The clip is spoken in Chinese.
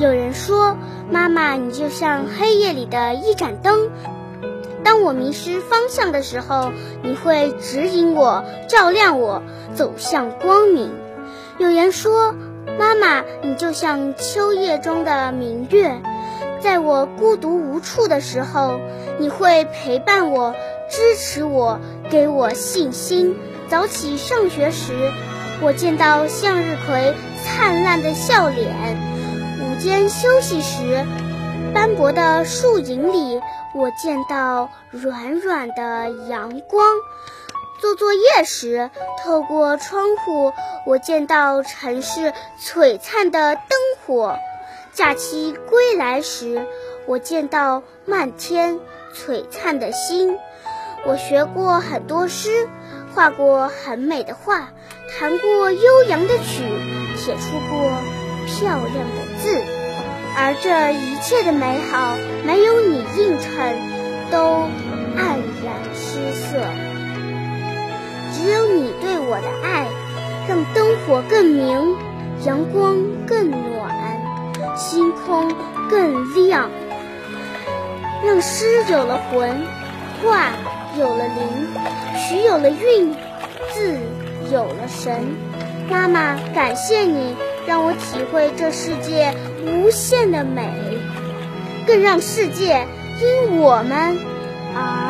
有人说：“妈妈，你就像黑夜里的一盏灯，当我迷失方向的时候，你会指引我，照亮我，走向光明。”有人说：“妈妈，你就像秋夜中的明月，在我孤独无处的时候，你会陪伴我，支持我，给我信心。早起上学时，我见到向日葵灿烂的笑脸。”间休息时，斑驳的树影里，我见到软软的阳光；做作业时，透过窗户，我见到城市璀璨的灯火；假期归来时，我见到漫天璀璨的星。我学过很多诗，画过很美的画，弹过悠扬的曲，写出过。漂亮的字，而这一切的美好，没有你映衬，都黯然失色。只有你对我的爱，让灯火更明，阳光更暖，星空更亮，让诗有了魂，画有了灵，曲有了韵，字有了神。妈妈，感谢你。让我体会这世界无限的美，更让世界因我们而。